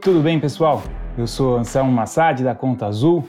Tudo bem, pessoal? Eu sou Anselmo Massad da Conta Azul.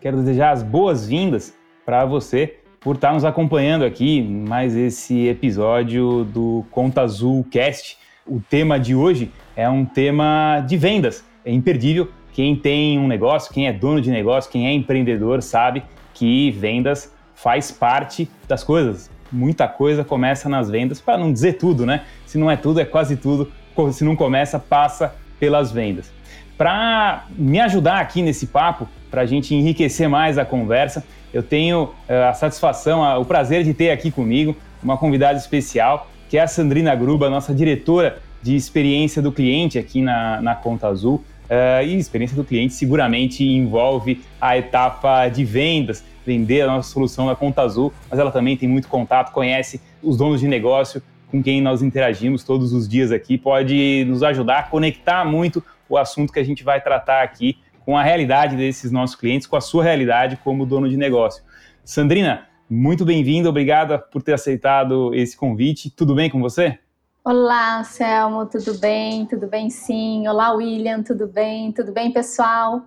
Quero desejar as boas-vindas para você por estar nos acompanhando aqui mais esse episódio do Conta Azul Cast. O tema de hoje é um tema de vendas. É imperdível. Quem tem um negócio, quem é dono de negócio, quem é empreendedor sabe que vendas faz parte das coisas. Muita coisa começa nas vendas, para não dizer tudo, né? Se não é tudo, é quase tudo. Se não começa, passa pelas vendas. Para me ajudar aqui nesse papo, para a gente enriquecer mais a conversa, eu tenho uh, a satisfação, o prazer de ter aqui comigo uma convidada especial, que é a Sandrina Gruba, nossa diretora de experiência do cliente aqui na, na Conta Azul. Uh, e experiência do cliente seguramente envolve a etapa de vendas, vender a nossa solução na Conta Azul, mas ela também tem muito contato, conhece os donos de negócio com quem nós interagimos todos os dias aqui, pode nos ajudar a conectar muito o assunto que a gente vai tratar aqui com a realidade desses nossos clientes, com a sua realidade como dono de negócio. Sandrina, muito bem-vinda, obrigada por ter aceitado esse convite. Tudo bem com você? Olá, Selmo, tudo bem? Tudo bem sim. Olá, William, tudo bem? Tudo bem, pessoal?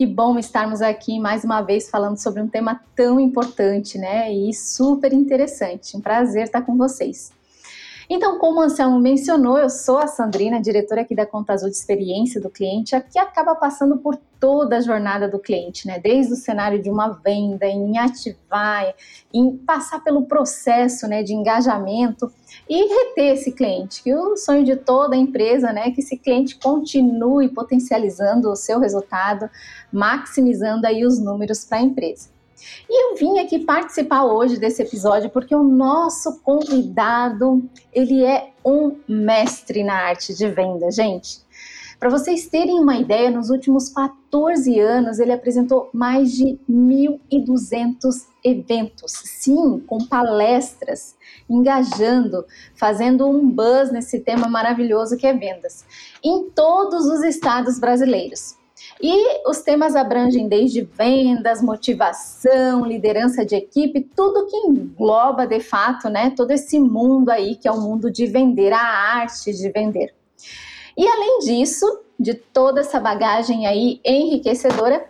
Que bom estarmos aqui mais uma vez falando sobre um tema tão importante, né? E super interessante. Um prazer estar com vocês. Então, como o Anselmo mencionou, eu sou a Sandrina, diretora aqui da Conta Azul de Experiência do Cliente, que acaba passando por toda a jornada do cliente, né? Desde o cenário de uma venda, em ativar, em passar pelo processo né, de engajamento e reter esse cliente, que o sonho de toda empresa né, é que esse cliente continue potencializando o seu resultado, maximizando aí os números para a empresa. E eu vim aqui participar hoje desse episódio porque o nosso convidado, ele é um mestre na arte de venda, gente. Para vocês terem uma ideia, nos últimos 14 anos ele apresentou mais de 1.200 eventos, sim, com palestras, engajando, fazendo um buzz nesse tema maravilhoso que é vendas, em todos os estados brasileiros. E os temas abrangem desde vendas, motivação, liderança de equipe, tudo que engloba de fato, né, todo esse mundo aí que é o mundo de vender, a arte de vender. E além disso, de toda essa bagagem aí enriquecedora,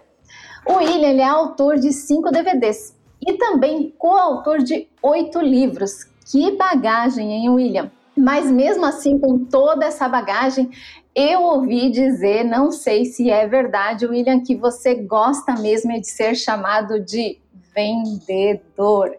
o William é autor de cinco DVDs e também coautor de oito livros. Que bagagem, hein, William? Mas mesmo assim, com toda essa bagagem, eu ouvi dizer, não sei se é verdade, William, que você gosta mesmo de ser chamado de vendedor.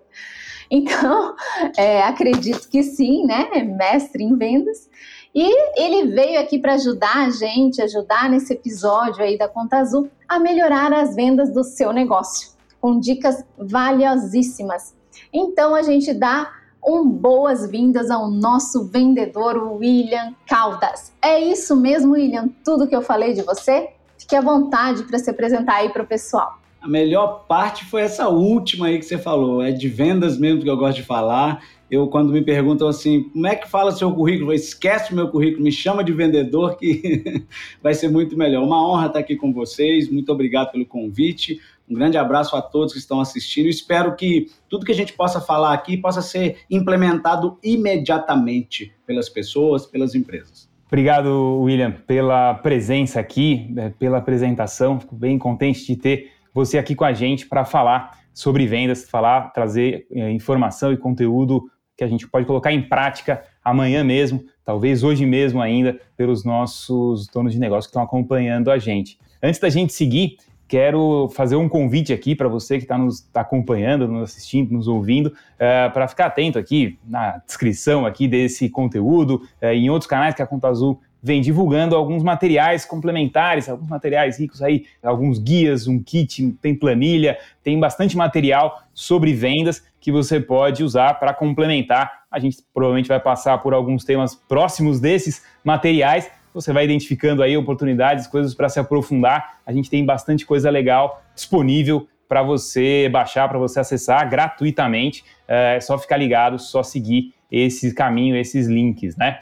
Então, é, acredito que sim, né? Mestre em vendas. E ele veio aqui para ajudar a gente, ajudar nesse episódio aí da Conta Azul a melhorar as vendas do seu negócio, com dicas valiosíssimas. Então, a gente dá um boas-vindas ao nosso vendedor William Caldas. É isso mesmo, William? Tudo que eu falei de você? Fique à vontade para se apresentar aí para o pessoal. A melhor parte foi essa última aí que você falou, é de vendas mesmo que eu gosto de falar. Eu, quando me perguntam assim, como é que fala seu currículo? Eu esquece o meu currículo, me chama de vendedor que vai ser muito melhor. Uma honra estar aqui com vocês, muito obrigado pelo convite. Um grande abraço a todos que estão assistindo. Espero que tudo que a gente possa falar aqui possa ser implementado imediatamente pelas pessoas, pelas empresas. Obrigado, William, pela presença aqui, né, pela apresentação. Fico bem contente de ter você aqui com a gente para falar sobre vendas, falar, trazer é, informação e conteúdo que a gente pode colocar em prática amanhã mesmo, talvez hoje mesmo ainda, pelos nossos donos de negócio que estão acompanhando a gente. Antes da gente seguir, quero fazer um convite aqui para você que está nos acompanhando, nos assistindo, nos ouvindo, uh, é, para ficar atento aqui na descrição aqui desse conteúdo, uh, em outros canais que a Conta Azul vem divulgando alguns materiais complementares, alguns materiais ricos aí, alguns guias, um kit, tem planilha, tem bastante material sobre vendas que você pode usar para complementar. A gente provavelmente vai passar por alguns temas próximos desses materiais, você vai identificando aí oportunidades, coisas para se aprofundar. A gente tem bastante coisa legal disponível para você baixar, para você acessar gratuitamente. É só ficar ligado, só seguir esse caminho, esses links, né?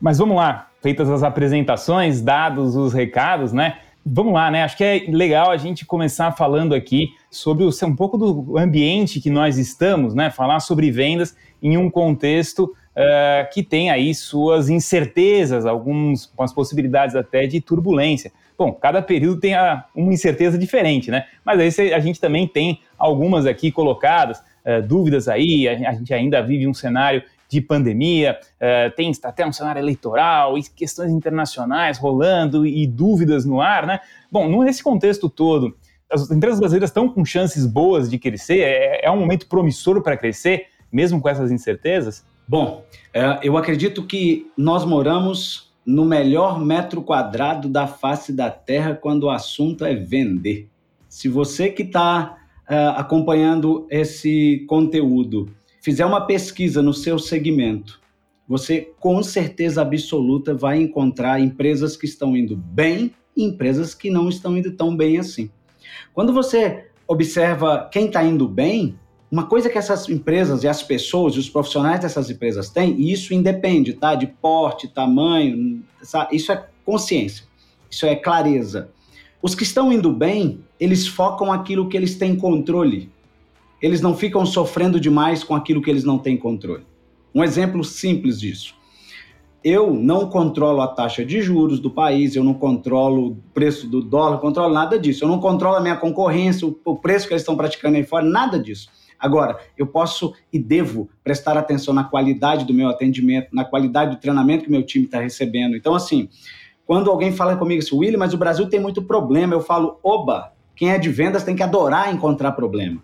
Mas vamos lá, feitas as apresentações, dados os recados, né? Vamos lá, né? Acho que é legal a gente começar falando aqui sobre o, um pouco do ambiente que nós estamos, né? Falar sobre vendas em um contexto uh, que tem aí suas incertezas, algumas possibilidades até de turbulência. Bom, cada período tem a, uma incerteza diferente, né? Mas aí a gente também tem algumas aqui colocadas, uh, dúvidas aí, a, a, gente ainda vive um cenário de pandemia, uh, tem até um cenário eleitoral e questões internacionais rolando e dúvidas no ar, né? Bom, nesse contexto todo, as empresas brasileiras estão com chances boas de crescer? É, é um momento promissor para crescer, mesmo com essas incertezas? Bom, é, eu acredito que nós moramos no melhor metro quadrado da face da Terra quando o assunto é vender. Se você que está é, acompanhando esse conteúdo fizer uma pesquisa no seu segmento, você com certeza absoluta vai encontrar empresas que estão indo bem e empresas que não estão indo tão bem assim. Quando você observa quem está indo bem, uma coisa que essas empresas e as pessoas e os profissionais dessas empresas têm, e isso independe, tá? De porte, tamanho, isso é consciência, isso é clareza. Os que estão indo bem, eles focam aquilo que eles têm controle eles não ficam sofrendo demais com aquilo que eles não têm controle. Um exemplo simples disso. Eu não controlo a taxa de juros do país, eu não controlo o preço do dólar, controlo nada disso. Eu não controlo a minha concorrência, o preço que eles estão praticando aí fora, nada disso. Agora, eu posso e devo prestar atenção na qualidade do meu atendimento, na qualidade do treinamento que meu time está recebendo. Então, assim, quando alguém fala comigo assim, William, mas o Brasil tem muito problema, eu falo, oba, quem é de vendas tem que adorar encontrar problema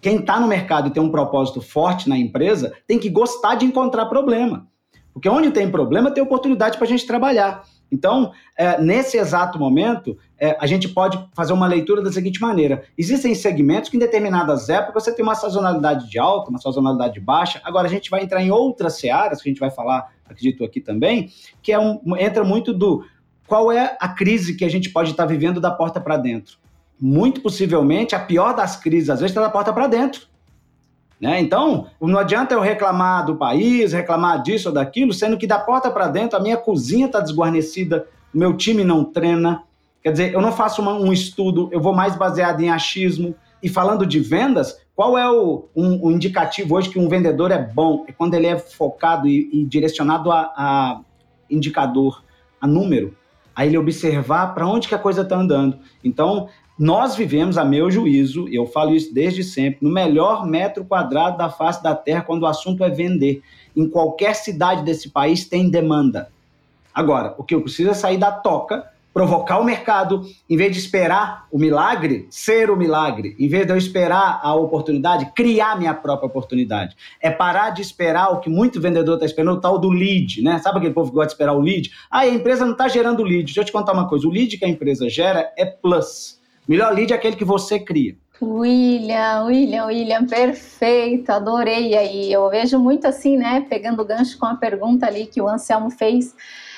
quem está no mercado e tem um propósito forte na empresa tem que gostar de encontrar problema. Porque onde tem problema, tem oportunidade para a gente trabalhar. Então, é, nesse exato momento, é, a gente pode fazer uma leitura da seguinte maneira: existem segmentos que em determinadas épocas você tem uma sazonalidade de alta, uma sazonalidade de baixa. Agora, a gente vai entrar em outras searas, que a gente vai falar, acredito aqui também, que é um, entra muito do qual é a crise que a gente pode estar vivendo da porta para dentro muito possivelmente a pior das crises, às vezes, está da porta para dentro. Né? Então, não adianta eu reclamar do país, reclamar disso ou daquilo, sendo que da porta para dentro a minha cozinha está desguarnecida, o meu time não treina. Quer dizer, eu não faço uma, um estudo, eu vou mais baseado em achismo. E falando de vendas, qual é o um, indicativo hoje que um vendedor é bom? É quando ele é focado e, e direcionado a, a indicador, a número a ele observar para onde que a coisa está andando. Então, nós vivemos, a meu juízo, e eu falo isso desde sempre, no melhor metro quadrado da face da terra quando o assunto é vender. Em qualquer cidade desse país tem demanda. Agora, o que eu preciso é sair da toca, provocar o mercado, em vez de esperar o milagre, ser o milagre. Em vez de eu esperar a oportunidade, criar minha própria oportunidade. É parar de esperar o que muito vendedor está esperando, o tal do lead, né? Sabe aquele povo que gosta de esperar o lead? Ah, a empresa não está gerando lead. Deixa eu te contar uma coisa: o lead que a empresa gera é plus. Melhor lead é aquele que você cria. William, William, William, perfeito, adorei aí. Eu vejo muito assim, né? Pegando o gancho com a pergunta ali que o Anselmo fez,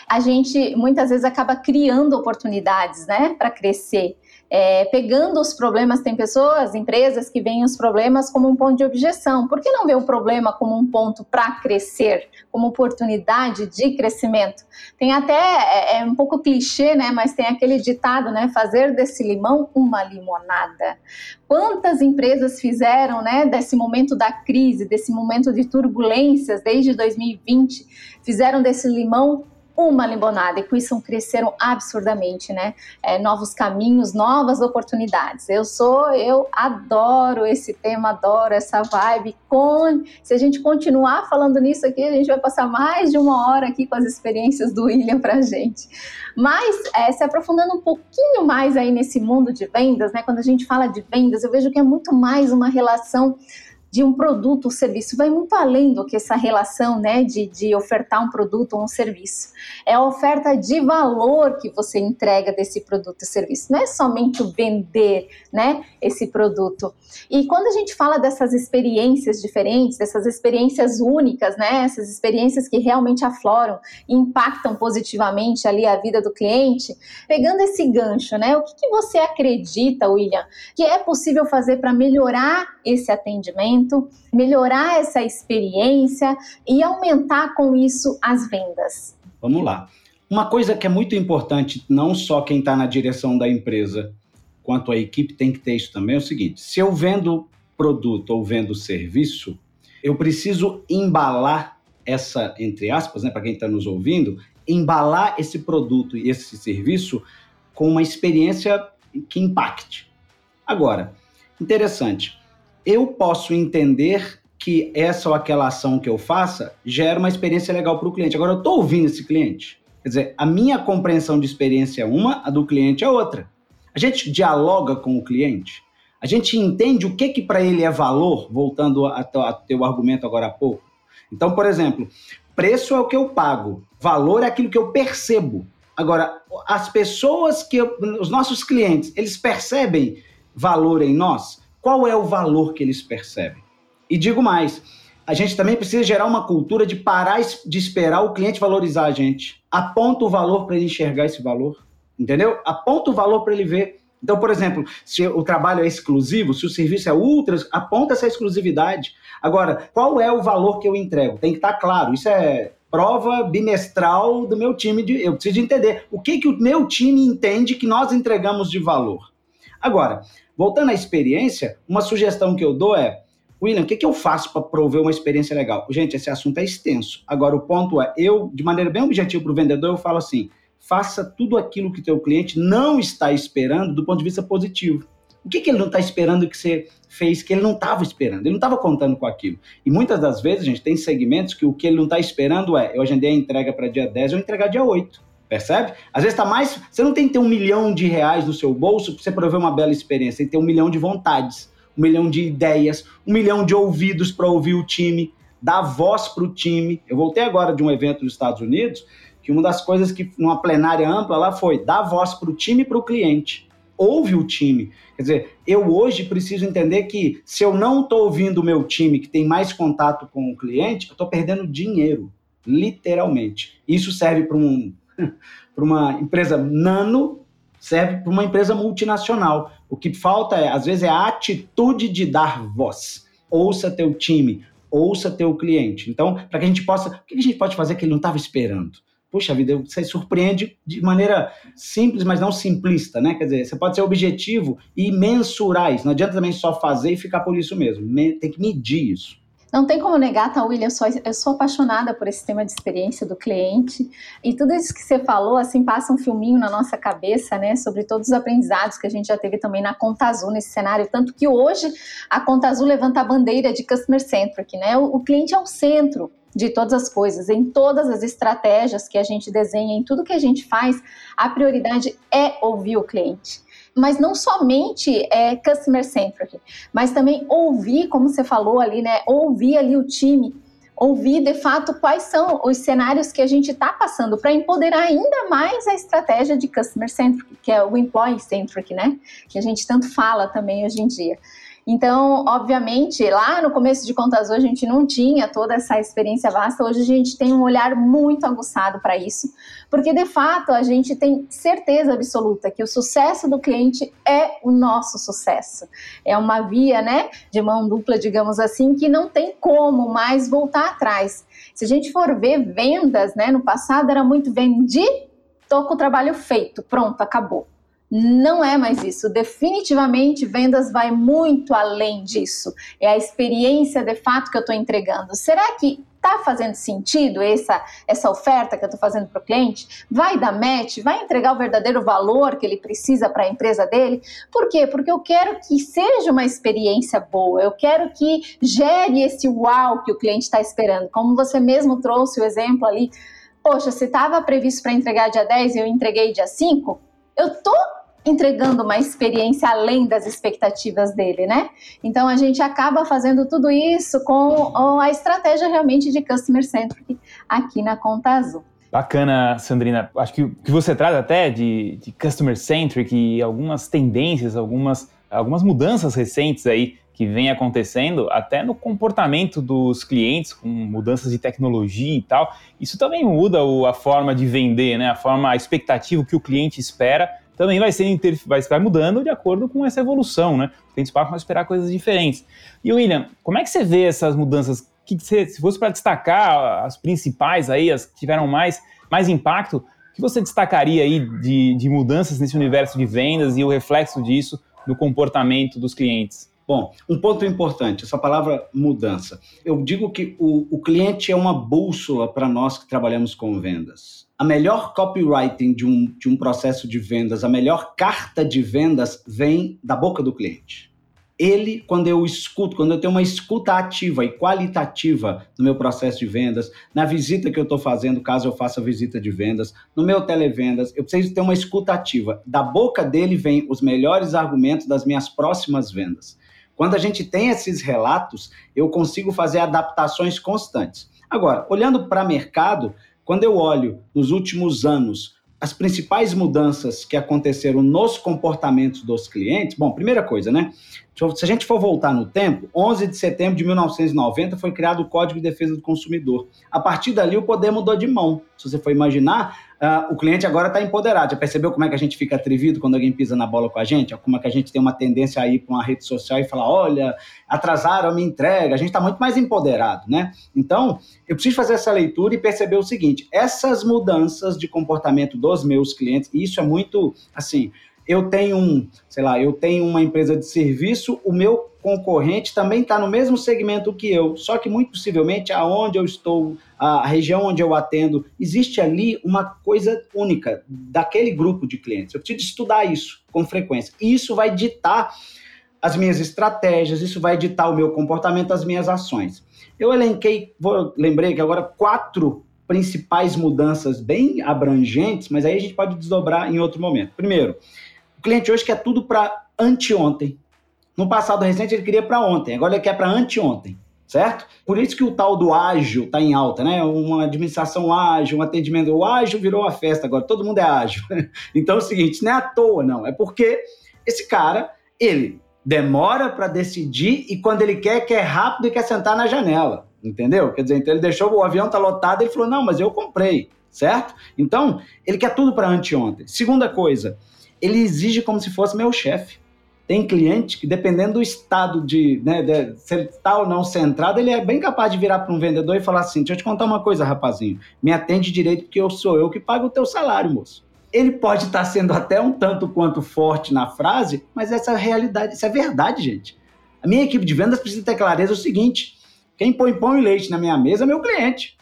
a gente muitas vezes acaba criando oportunidades, né, para crescer é, pegando os problemas, tem pessoas, empresas que veem os problemas como um ponto de objeção. Por que não ver o problema como um ponto para crescer, como oportunidade de crescimento? Tem até, é, é, um pouco clichê, né? Mas tem aquele ditado, né? Fazer desse limão uma limonada. Quantas empresas fizeram, né? Desse momento da crise, desse momento de turbulências desde 2020, fizeram desse limão uma limonada e com isso cresceram absurdamente, né? É, novos caminhos, novas oportunidades. Eu sou, eu adoro esse tema, adoro essa vibe. Com, se a gente continuar falando nisso aqui, a gente vai passar mais de uma hora aqui com as experiências do William pra gente. Mas é, se aprofundando um pouquinho mais aí nesse mundo de vendas, né? Quando a gente fala de vendas, eu vejo que é muito mais uma relação de um produto ou serviço, vai muito além do que essa relação né, de, de ofertar um produto ou um serviço. É a oferta de valor que você entrega desse produto ou serviço, não é somente vender né, esse produto. E quando a gente fala dessas experiências diferentes, dessas experiências únicas, né, essas experiências que realmente afloram e impactam positivamente ali a vida do cliente, pegando esse gancho, né, o que, que você acredita, William, que é possível fazer para melhorar esse atendimento? Melhorar essa experiência e aumentar com isso as vendas? Vamos lá. Uma coisa que é muito importante, não só quem está na direção da empresa, quanto a equipe tem que ter isso também, é o seguinte: se eu vendo produto ou vendo serviço, eu preciso embalar essa, entre aspas, né, para quem está nos ouvindo, embalar esse produto e esse serviço com uma experiência que impacte. Agora, interessante, eu posso entender que essa ou aquela ação que eu faça gera uma experiência legal para o cliente. Agora, eu estou ouvindo esse cliente. Quer dizer, a minha compreensão de experiência é uma, a do cliente é outra. A gente dialoga com o cliente, a gente entende o que, que para ele é valor, voltando a, a teu argumento agora há pouco. Então, por exemplo, preço é o que eu pago, valor é aquilo que eu percebo. Agora, as pessoas que eu, os nossos clientes, eles percebem valor em nós? Qual é o valor que eles percebem? E digo mais, a gente também precisa gerar uma cultura de parar de esperar o cliente valorizar a gente. Aponta o valor para ele enxergar esse valor, entendeu? Aponta o valor para ele ver. Então, por exemplo, se o trabalho é exclusivo, se o serviço é ultra, aponta essa exclusividade. Agora, qual é o valor que eu entrego? Tem que estar tá claro. Isso é prova bimestral do meu time. De, eu preciso de entender o que, que o meu time entende que nós entregamos de valor. Agora, voltando à experiência, uma sugestão que eu dou é William, o que, que eu faço para prover uma experiência legal? Gente, esse assunto é extenso. Agora, o ponto é, eu, de maneira bem objetiva para o vendedor, eu falo assim, faça tudo aquilo que teu cliente não está esperando do ponto de vista positivo. O que, que ele não está esperando que você fez que ele não estava esperando? Ele não estava contando com aquilo. E muitas das vezes, gente tem segmentos que o que ele não está esperando é, eu agendei a entrega para dia 10, eu entregar dia 8. Percebe? Às vezes está mais. Você não tem que ter um milhão de reais no seu bolso para você prover uma bela experiência, tem que ter um milhão de vontades um milhão de ideias, um milhão de ouvidos para ouvir o time, dar voz para o time. Eu voltei agora de um evento nos Estados Unidos, que uma das coisas que, numa plenária ampla lá, foi dar voz para o time e para o cliente. Ouve o time. Quer dizer, eu hoje preciso entender que se eu não estou ouvindo o meu time, que tem mais contato com o cliente, eu estou perdendo dinheiro, literalmente. Isso serve para um, uma empresa nano, serve para uma empresa multinacional. O que falta é, às vezes, é a atitude de dar voz. Ouça teu time, ouça teu cliente. Então, para que a gente possa. O que a gente pode fazer que ele não estava esperando? Puxa vida, você surpreende de maneira simples, mas não simplista, né? Quer dizer, você pode ser objetivo e mensurar isso. Não adianta também só fazer e ficar por isso mesmo. Tem que medir isso. Não tem como negar, tá, William? Eu sou, eu sou apaixonada por esse tema de experiência do cliente. E tudo isso que você falou, assim, passa um filminho na nossa cabeça, né? Sobre todos os aprendizados que a gente já teve também na Conta Azul nesse cenário. Tanto que hoje a Conta Azul levanta a bandeira de Customer Centric, né? O, o cliente é o centro de todas as coisas, em todas as estratégias que a gente desenha, em tudo que a gente faz, a prioridade é ouvir o cliente mas não somente é customer centric, mas também ouvir, como você falou ali, né? Ouvir ali o time, ouvir de fato quais são os cenários que a gente está passando para empoderar ainda mais a estratégia de customer centric, que é o employee centric, né? Que a gente tanto fala também hoje em dia. Então, obviamente, lá no começo de Contas Hoje a gente não tinha toda essa experiência vasta. Hoje a gente tem um olhar muito aguçado para isso, porque de fato a gente tem certeza absoluta que o sucesso do cliente é o nosso sucesso. É uma via, né, de mão dupla, digamos assim, que não tem como mais voltar atrás. Se a gente for ver vendas, né, no passado era muito vendi, tô com o trabalho feito, pronto, acabou. Não é mais isso. Definitivamente, vendas vai muito além disso. É a experiência de fato que eu estou entregando. Será que está fazendo sentido essa, essa oferta que eu estou fazendo para o cliente? Vai dar match? Vai entregar o verdadeiro valor que ele precisa para a empresa dele? Por quê? Porque eu quero que seja uma experiência boa, eu quero que gere esse uau que o cliente está esperando. Como você mesmo trouxe o exemplo ali, poxa, se estava previsto para entregar dia 10 e eu entreguei dia 5, eu estou entregando uma experiência além das expectativas dele, né? Então a gente acaba fazendo tudo isso com a estratégia realmente de customer centric aqui na Conta Azul. Bacana, Sandrina. Acho que o que você traz até de, de customer centric e algumas tendências, algumas, algumas mudanças recentes aí que vem acontecendo, até no comportamento dos clientes, com mudanças de tecnologia e tal, isso também muda a forma de vender, né? A forma, a expectativa que o cliente espera também vai ser vai, vai mudando de acordo com essa evolução, né? Os clientes passam a esperar coisas diferentes. E William, como é que você vê essas mudanças? Que você, se fosse para destacar as principais aí, as que tiveram mais, mais impacto, o que você destacaria aí de, de mudanças nesse universo de vendas e o reflexo disso no comportamento dos clientes? Bom, um ponto importante, essa palavra mudança. Eu digo que o, o cliente é uma bússola para nós que trabalhamos com vendas. A melhor copywriting de um, de um processo de vendas, a melhor carta de vendas vem da boca do cliente ele, quando eu escuto, quando eu tenho uma escuta ativa e qualitativa no meu processo de vendas, na visita que eu estou fazendo, caso eu faça visita de vendas, no meu televendas, eu preciso ter uma escuta ativa. Da boca dele vem os melhores argumentos das minhas próximas vendas. Quando a gente tem esses relatos, eu consigo fazer adaptações constantes. Agora, olhando para mercado, quando eu olho nos últimos anos as principais mudanças que aconteceram nos comportamentos dos clientes, bom, primeira coisa, né? Se a gente for voltar no tempo, 11 de setembro de 1990 foi criado o Código de Defesa do Consumidor. A partir dali, o poder mudou de mão. Se você for imaginar, uh, o cliente agora está empoderado. Já percebeu como é que a gente fica atrevido quando alguém pisa na bola com a gente? Como é que a gente tem uma tendência a ir para uma rede social e falar: olha, atrasaram a minha entrega. A gente está muito mais empoderado, né? Então, eu preciso fazer essa leitura e perceber o seguinte: essas mudanças de comportamento dos meus clientes, e isso é muito assim eu tenho um, sei lá, eu tenho uma empresa de serviço, o meu concorrente também está no mesmo segmento que eu, só que muito possivelmente aonde eu estou, a região onde eu atendo, existe ali uma coisa única daquele grupo de clientes. Eu preciso estudar isso com frequência. E isso vai ditar as minhas estratégias, isso vai ditar o meu comportamento, as minhas ações. Eu elenquei, vou, lembrei que agora quatro principais mudanças bem abrangentes, mas aí a gente pode desdobrar em outro momento. Primeiro, o cliente hoje quer tudo para anteontem. No passado recente ele queria para ontem, agora ele quer para anteontem, certo? Por isso que o tal do ágil está em alta, né? Uma administração ágil, um atendimento. O ágil virou uma festa agora, todo mundo é ágil. então é o seguinte, não é à toa, não. É porque esse cara, ele demora para decidir e quando ele quer, quer rápido e quer sentar na janela. Entendeu? Quer dizer, então ele deixou o avião tá lotado, ele falou: "Não, mas eu comprei", certo? Então, ele quer tudo para anteontem. Segunda coisa, ele exige como se fosse meu chefe. Tem cliente que, dependendo do estado de, né, de, se ele está ou não centrado, ele é bem capaz de virar para um vendedor e falar assim: deixa eu te contar uma coisa, rapazinho, me atende direito porque eu sou eu que pago o teu salário, moço. Ele pode estar tá sendo até um tanto quanto forte na frase, mas essa é realidade, isso é verdade, gente. A minha equipe de vendas precisa ter clareza o seguinte: quem põe pão e leite na minha mesa é meu cliente.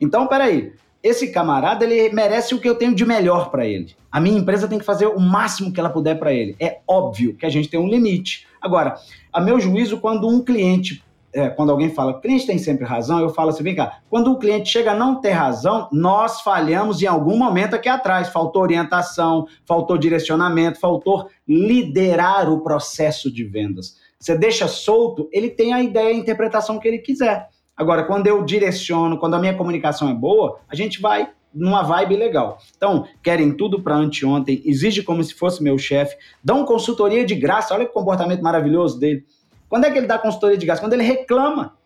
Então, peraí, esse camarada ele merece o que eu tenho de melhor para ele. A minha empresa tem que fazer o máximo que ela puder para ele. É óbvio que a gente tem um limite. Agora, a meu juízo, quando um cliente, é, quando alguém fala, o cliente tem sempre razão, eu falo assim, vem cá, quando o cliente chega a não ter razão, nós falhamos em algum momento aqui atrás. Faltou orientação, faltou direcionamento, faltou liderar o processo de vendas. Você deixa solto, ele tem a ideia, a interpretação que ele quiser. Agora, quando eu direciono, quando a minha comunicação é boa, a gente vai numa vibe legal. Então, querem tudo para anteontem, exige como se fosse meu chefe, dão consultoria de graça, olha que comportamento maravilhoso dele. Quando é que ele dá consultoria de graça? Quando ele reclama.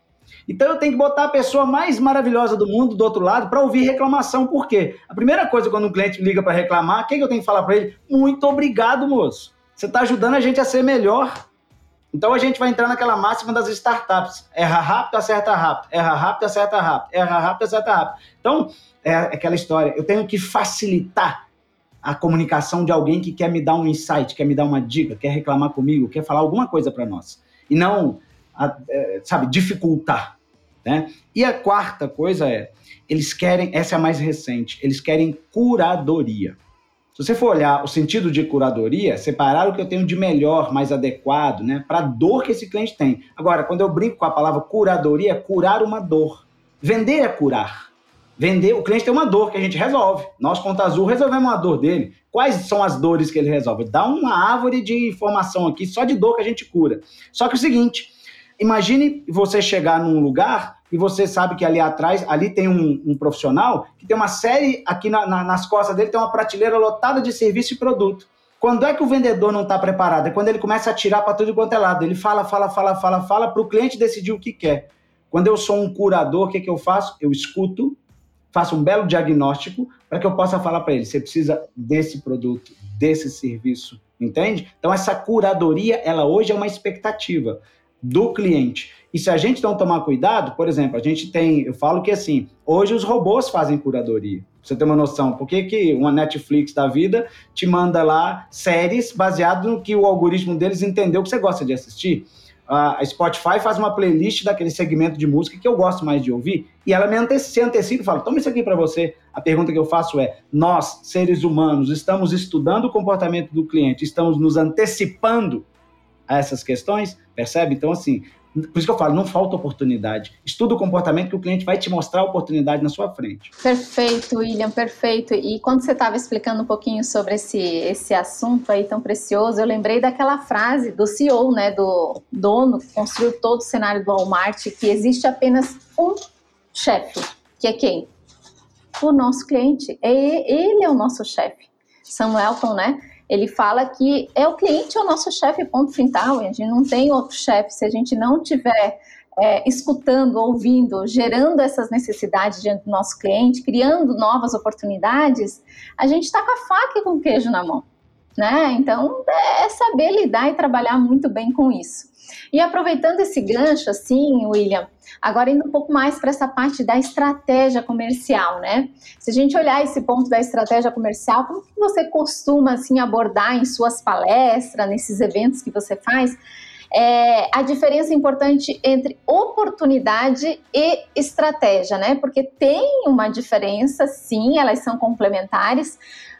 Então eu tenho que botar a pessoa mais maravilhosa do mundo do outro lado para ouvir reclamação. Por quê? A primeira coisa quando um cliente liga para reclamar, o que, que eu tenho que falar para ele? Muito obrigado, moço. Você está ajudando a gente a ser melhor. Então a gente vai entrar naquela máxima das startups. Erra rápido, acerta rápido. Erra rápido, acerta rápido. Erra rápido, acerta rápido. Então, é aquela história. Eu tenho que facilitar a comunicação de alguém que quer me dar um insight, quer me dar uma dica, quer reclamar comigo, quer falar alguma coisa para nós. E não, é, sabe, dificultar. Né? E a quarta coisa é, eles querem, essa é a mais recente, eles querem curadoria. Se você for olhar o sentido de curadoria, separar o que eu tenho de melhor, mais adequado, né, para a dor que esse cliente tem. Agora, quando eu brinco com a palavra curadoria, é curar uma dor. Vender é curar. Vender, o cliente tem uma dor que a gente resolve. Nós, Conta Azul, resolvemos uma dor dele. Quais são as dores que ele resolve? Dá uma árvore de informação aqui só de dor que a gente cura. Só que é o seguinte, imagine você chegar num lugar e você sabe que ali atrás, ali tem um, um profissional que tem uma série, aqui na, na, nas costas dele tem uma prateleira lotada de serviço e produto. Quando é que o vendedor não está preparado? É quando ele começa a tirar para tudo quanto é lado. Ele fala, fala, fala, fala, fala, para o cliente decidir o que quer. Quando eu sou um curador, o que, que eu faço? Eu escuto, faço um belo diagnóstico para que eu possa falar para ele: você precisa desse produto, desse serviço, entende? Então, essa curadoria, ela hoje é uma expectativa do cliente. E se a gente não tomar cuidado, por exemplo, a gente tem, eu falo que assim, hoje os robôs fazem curadoria. Você ter uma noção, por que, que uma Netflix da vida te manda lá séries baseado no que o algoritmo deles entendeu que você gosta de assistir? a Spotify faz uma playlist daquele segmento de música que eu gosto mais de ouvir e ela me ante se antecipa e fala: toma isso aqui para você. A pergunta que eu faço é: nós, seres humanos, estamos estudando o comportamento do cliente, estamos nos antecipando a essas questões? Percebe? Então, assim, por isso que eu falo, não falta oportunidade. Estuda o comportamento que o cliente vai te mostrar a oportunidade na sua frente. Perfeito, William, perfeito. E quando você estava explicando um pouquinho sobre esse, esse assunto aí tão precioso, eu lembrei daquela frase do CEO, né, do dono que construiu todo o cenário do Walmart, que existe apenas um chefe, que é quem? O nosso cliente. Ele é o nosso chefe. Samuelton, né? Ele fala que é o cliente é o nosso chefe, ponto final, a gente não tem outro chefe. Se a gente não tiver é, escutando, ouvindo, gerando essas necessidades diante do nosso cliente, criando novas oportunidades, a gente está com a faca e com o queijo na mão. Né? Então, é saber lidar e trabalhar muito bem com isso. E aproveitando esse gancho, assim, William, agora indo um pouco mais para essa parte da estratégia comercial, né? Se a gente olhar esse ponto da estratégia comercial, como que você costuma, assim, abordar em suas palestras, nesses eventos que você faz, é, a diferença importante entre oportunidade e estratégia, né? Porque tem uma diferença, sim, elas são complementares,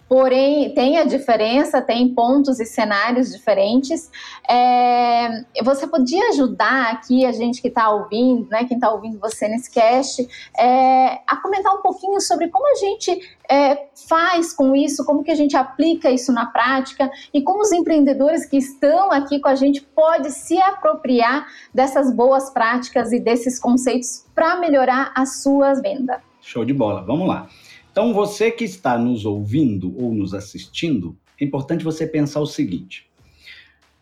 porém tem a diferença, tem pontos e cenários diferentes. É, você podia ajudar aqui a gente que está ouvindo, né, quem está ouvindo você nesse cast, é, a comentar um pouquinho sobre como a gente é, faz com isso, como que a gente aplica isso na prática e como os empreendedores que estão aqui com a gente podem se apropriar dessas boas práticas e desses conceitos para melhorar a sua venda. Show de bola, vamos lá. Então, você que está nos ouvindo ou nos assistindo, é importante você pensar o seguinte: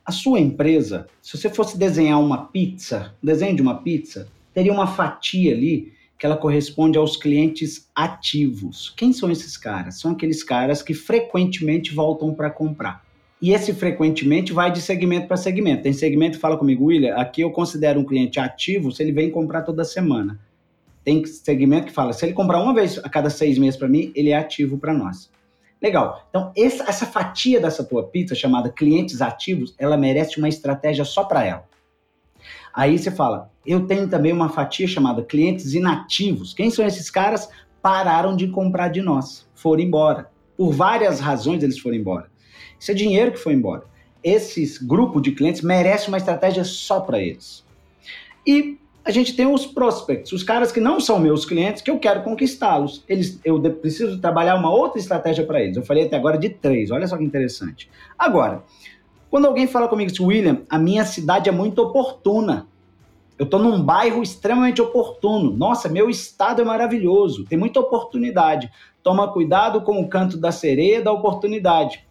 a sua empresa, se você fosse desenhar uma pizza, desenho de uma pizza, teria uma fatia ali que ela corresponde aos clientes ativos. Quem são esses caras? São aqueles caras que frequentemente voltam para comprar. E esse frequentemente vai de segmento para segmento. Tem segmento, fala comigo, William, aqui eu considero um cliente ativo se ele vem comprar toda semana. Tem segmento que fala, se ele comprar uma vez a cada seis meses para mim, ele é ativo para nós. Legal. Então, essa, fatia dessa tua pizza, chamada clientes ativos, ela merece uma estratégia só para ela. Aí você fala, eu tenho também uma fatia chamada clientes inativos. Quem são esses caras? Pararam de comprar de nós, foram embora. Por várias razões eles foram embora. Isso é dinheiro que foi embora. Esses grupos de clientes merecem uma estratégia só para eles. E a gente tem os prospects, os caras que não são meus clientes, que eu quero conquistá-los. Eles, eu preciso trabalhar uma outra estratégia para eles. Eu falei até agora de três, olha só que interessante. Agora, quando alguém fala comigo assim, William, a minha cidade é muito oportuna. Eu estou num bairro extremamente oportuno. Nossa, meu estado é maravilhoso, tem muita oportunidade. Toma cuidado com o canto da sereia da oportunidade.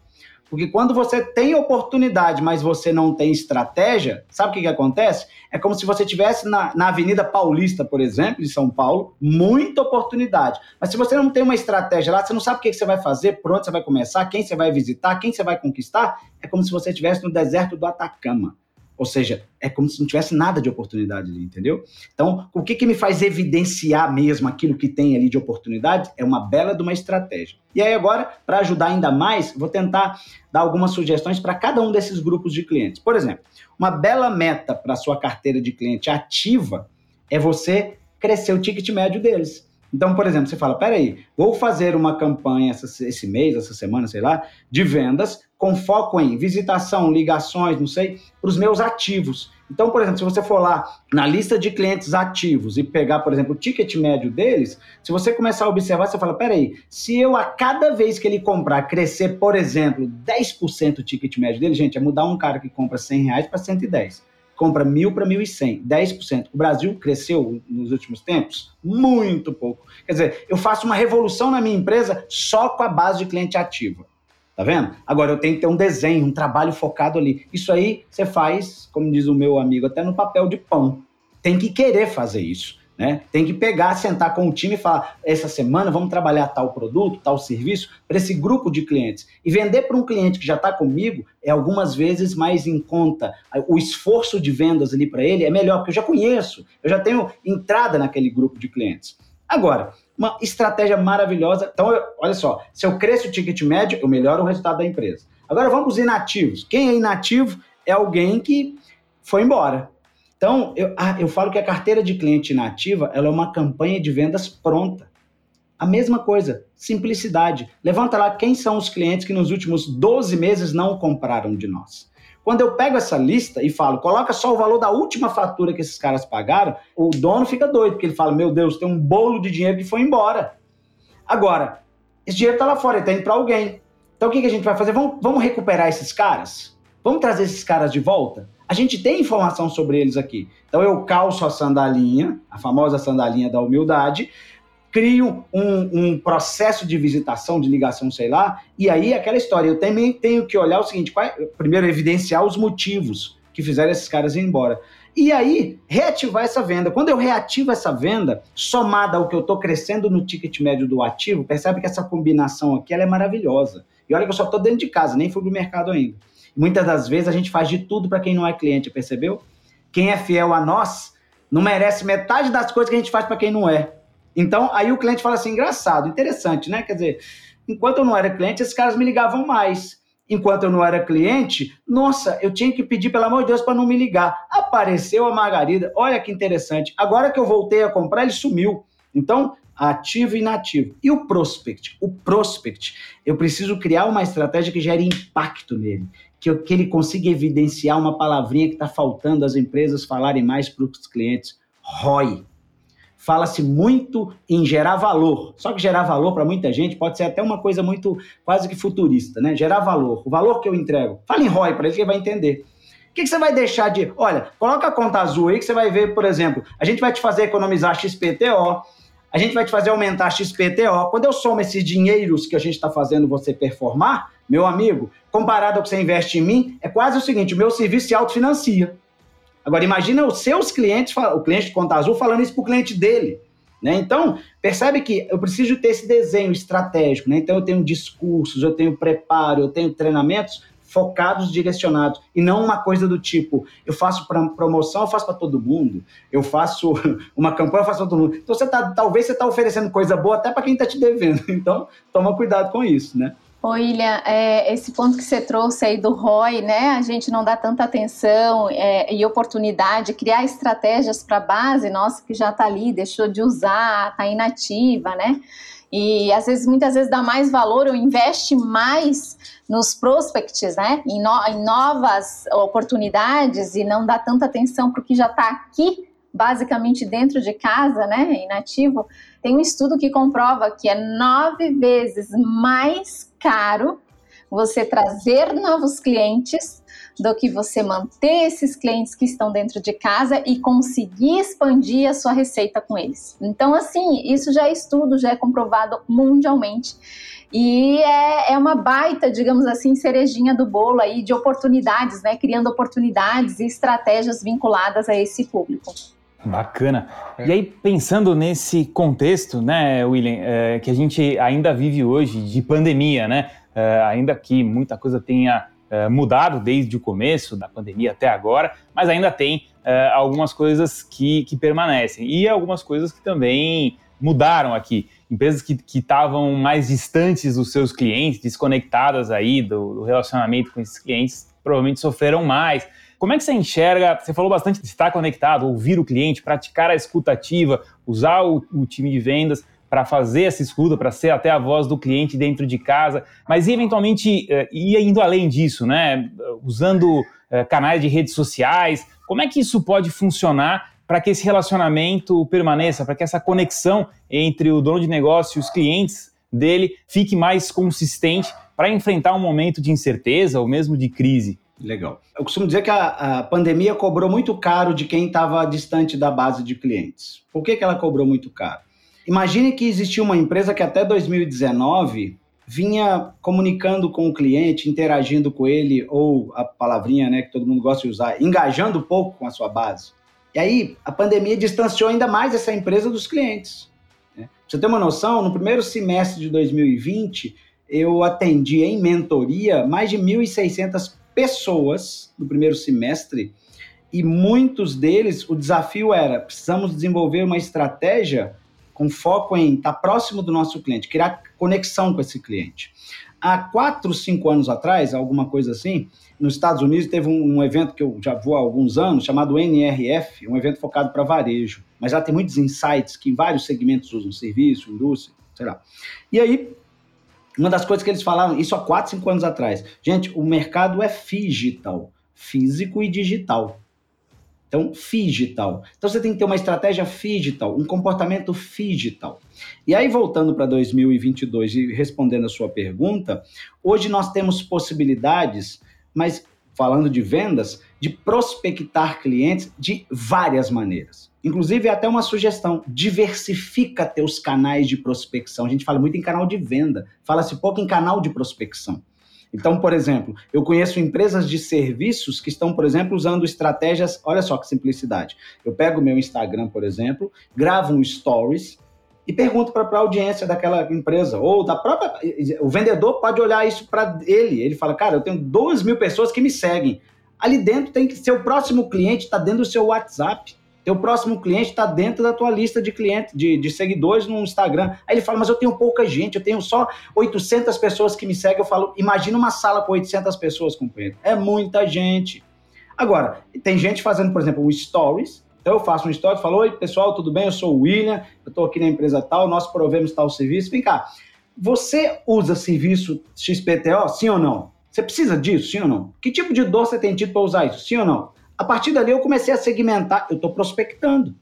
Porque quando você tem oportunidade, mas você não tem estratégia, sabe o que, que acontece? É como se você tivesse na, na Avenida Paulista, por exemplo, de São Paulo, muita oportunidade. Mas se você não tem uma estratégia lá, você não sabe o que, que você vai fazer, por onde você vai começar, quem você vai visitar, quem você vai conquistar, é como se você estivesse no deserto do Atacama. Ou seja, é como se não tivesse nada de oportunidade ali, entendeu? Então, o que, que me faz evidenciar mesmo aquilo que tem ali de oportunidade é uma bela de uma estratégia. E aí, agora, para ajudar ainda mais, vou tentar dar algumas sugestões para cada um desses grupos de clientes. Por exemplo, uma bela meta para sua carteira de cliente ativa é você crescer o ticket médio deles. Então, por exemplo, você fala: peraí, vou fazer uma campanha esse mês, essa semana, sei lá, de vendas com foco em visitação, ligações, não sei, para os meus ativos. Então, por exemplo, se você for lá na lista de clientes ativos e pegar, por exemplo, o ticket médio deles, se você começar a observar, você fala, peraí, se eu a cada vez que ele comprar crescer, por exemplo, 10% o ticket médio dele, gente, é mudar um cara que compra 100 reais para 110 compra mil para 1.100, 10%. O Brasil cresceu nos últimos tempos? Muito pouco. Quer dizer, eu faço uma revolução na minha empresa só com a base de cliente ativa. Tá vendo? Agora eu tenho que ter um desenho, um trabalho focado ali. Isso aí você faz, como diz o meu amigo, até no papel de pão. Tem que querer fazer isso. Né? Tem que pegar, sentar com o time e falar: essa semana vamos trabalhar tal produto, tal serviço para esse grupo de clientes. E vender para um cliente que já está comigo é algumas vezes mais em conta. O esforço de vendas ali para ele é melhor, porque eu já conheço, eu já tenho entrada naquele grupo de clientes. Agora, uma estratégia maravilhosa. Então, eu, olha só, se eu cresço o ticket médio, eu melhoro o resultado da empresa. Agora vamos inativos. Quem é inativo é alguém que foi embora. Então, eu, ah, eu falo que a carteira de cliente inativa ela é uma campanha de vendas pronta. A mesma coisa, simplicidade. Levanta lá quem são os clientes que nos últimos 12 meses não compraram de nós. Quando eu pego essa lista e falo, coloca só o valor da última fatura que esses caras pagaram, o dono fica doido, porque ele fala: Meu Deus, tem um bolo de dinheiro que foi embora. Agora, esse dinheiro está lá fora, ele está indo para alguém. Então o que, que a gente vai fazer? Vamos, vamos recuperar esses caras? Vamos trazer esses caras de volta? A gente tem informação sobre eles aqui. Então eu calço a sandalinha, a famosa sandalinha da humildade, crio um, um, processo de visitação, de ligação, sei lá, e aí aquela história. Eu também tenho que olhar o seguinte: é, primeiro, evidenciar os motivos que fizeram esses caras ir embora. E aí, reativar essa venda. Quando eu reativo essa venda, somada ao que eu estou crescendo no ticket médio do ativo, percebe que essa combinação aqui é maravilhosa. E olha que eu só estou dentro de casa, nem fui pro mercado ainda. Muitas das vezes a gente faz de tudo para quem não é cliente, percebeu? Quem é fiel a nós não merece metade das coisas que a gente faz para quem não é. Então, aí o cliente fala assim: engraçado, interessante, né? Quer dizer, enquanto eu não era cliente, esses caras me ligavam mais. Enquanto eu não era cliente, nossa, eu tinha que pedir, pelo amor de Deus, para não me ligar. Apareceu a Margarida, olha que interessante. Agora que eu voltei a comprar, ele sumiu. Então, ativo e inativo. E o prospect? O prospect, eu preciso criar uma estratégia que gere impacto nele, que, que ele consiga evidenciar uma palavrinha que está faltando as empresas falarem mais para os clientes. ROI fala-se muito em gerar valor. Só que gerar valor para muita gente pode ser até uma coisa muito quase que futurista, né? Gerar valor, o valor que eu entrego. Fala em ROI para ele que ele vai entender. O que, que, você vai deixar de. Olha, coloca a conta azul aí que você vai ver, por exemplo, a gente vai te fazer economizar XPTO, a gente vai te fazer aumentar XPTO. Quando eu somo esses dinheiros que a gente está fazendo você performar, meu amigo, comparado ao que você investe em mim, é quase o seguinte: o meu serviço se autofinancia. Agora, imagina os seus clientes, o cliente de conta azul, falando isso para o cliente dele. Né? Então, percebe que eu preciso ter esse desenho estratégico. Né? Então, eu tenho discursos, eu tenho preparo, eu tenho treinamentos focados, direcionados, e não uma coisa do tipo, eu faço para promoção, eu faço para todo mundo, eu faço uma campanha, eu faço para todo mundo. Então, você tá, talvez você está oferecendo coisa boa até para quem está te devendo. Então, toma cuidado com isso, né? Ô, William, é, esse ponto que você trouxe aí do ROI, né? A gente não dá tanta atenção é, e oportunidade, criar estratégias para a base nossa que já está ali, deixou de usar, está inativa, né? E às vezes, muitas vezes dá mais valor ou investe mais nos prospects, né? Em, no, em novas oportunidades e não dá tanta atenção para o que já está aqui basicamente dentro de casa, né, inativo, tem um estudo que comprova que é nove vezes mais caro você trazer novos clientes do que você manter esses clientes que estão dentro de casa e conseguir expandir a sua receita com eles. Então, assim, isso já é estudo, já é comprovado mundialmente. E é, é uma baita, digamos assim, cerejinha do bolo aí de oportunidades, né? Criando oportunidades e estratégias vinculadas a esse público. Bacana. É. E aí, pensando nesse contexto, né, William, é, que a gente ainda vive hoje de pandemia, né? É, ainda que muita coisa tenha é, mudado desde o começo da pandemia até agora, mas ainda tem é, algumas coisas que, que permanecem e algumas coisas que também mudaram aqui. Empresas que estavam mais distantes dos seus clientes, desconectadas aí do, do relacionamento com esses clientes, provavelmente sofreram mais. Como é que você enxerga? Você falou bastante de estar conectado, ouvir o cliente, praticar a escutativa, usar o, o time de vendas para fazer essa escuta, para ser até a voz do cliente dentro de casa, mas eventualmente uh, ir indo além disso, né? Usando uh, canais de redes sociais. Como é que isso pode funcionar para que esse relacionamento permaneça, para que essa conexão entre o dono de negócio e os clientes dele fique mais consistente para enfrentar um momento de incerteza ou mesmo de crise? Legal. Eu costumo dizer que a, a pandemia cobrou muito caro de quem estava distante da base de clientes. Por que, que ela cobrou muito caro? Imagine que existia uma empresa que até 2019 vinha comunicando com o cliente, interagindo com ele, ou a palavrinha né, que todo mundo gosta de usar, engajando um pouco com a sua base. E aí, a pandemia distanciou ainda mais essa empresa dos clientes. Né? Pra você ter uma noção, no primeiro semestre de 2020, eu atendi em mentoria mais de 1.600 pessoas no primeiro semestre e muitos deles o desafio era precisamos desenvolver uma estratégia com foco em estar próximo do nosso cliente, criar conexão com esse cliente. há quatro, cinco anos atrás, alguma coisa assim, nos Estados Unidos teve um, um, evento que eu já vou há alguns anos, chamado NRF, um evento focado para varejo. Mas já tem muitos insights que em vários segmentos usam, serviço, indústria, sei lá. E aí, uma das coisas que eles falaram, isso há quatro, cinco anos atrás, gente, o mercado é digital, físico e digital. Então, digital. Então, você tem que ter uma estratégia digital, um comportamento digital. E aí, voltando para 2022 e respondendo a sua pergunta, hoje nós temos possibilidades, mas falando de vendas, de prospectar clientes de várias maneiras. Inclusive, até uma sugestão: diversifica teus canais de prospecção. A gente fala muito em canal de venda, fala-se pouco em canal de prospecção. Então, por exemplo, eu conheço empresas de serviços que estão, por exemplo, usando estratégias. Olha só que simplicidade. Eu pego o meu Instagram, por exemplo, gravo um stories e pergunto para a audiência daquela empresa ou da própria. O vendedor pode olhar isso para ele. Ele fala, cara, eu tenho 2 mil pessoas que me seguem. Ali dentro tem que ser o próximo cliente, está dentro do seu WhatsApp. Teu próximo cliente está dentro da tua lista de clientes, de, de, seguidores no Instagram. Aí ele fala, mas eu tenho pouca gente, eu tenho só 800 pessoas que me seguem. Eu falo, imagina uma sala com 800 pessoas, companheiro. É muita gente. Agora, tem gente fazendo, por exemplo, Stories. Então eu faço um story, falo, oi pessoal, tudo bem? Eu sou o William, eu estou aqui na empresa tal, nós provemos tal serviço. Vem cá, você usa serviço XPTO, sim ou não? Você precisa disso, sim ou não? Que tipo de dor você tem tido para usar isso, sim ou não? A partir dali eu comecei a segmentar, eu estou prospectando.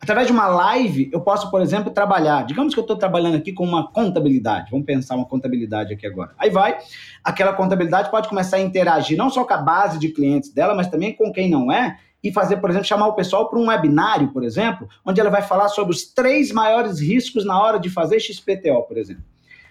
Através de uma live, eu posso, por exemplo, trabalhar. Digamos que eu estou trabalhando aqui com uma contabilidade. Vamos pensar uma contabilidade aqui agora. Aí vai, aquela contabilidade pode começar a interagir não só com a base de clientes dela, mas também com quem não é, e fazer, por exemplo, chamar o pessoal para um webinário, por exemplo, onde ela vai falar sobre os três maiores riscos na hora de fazer XPTO, por exemplo.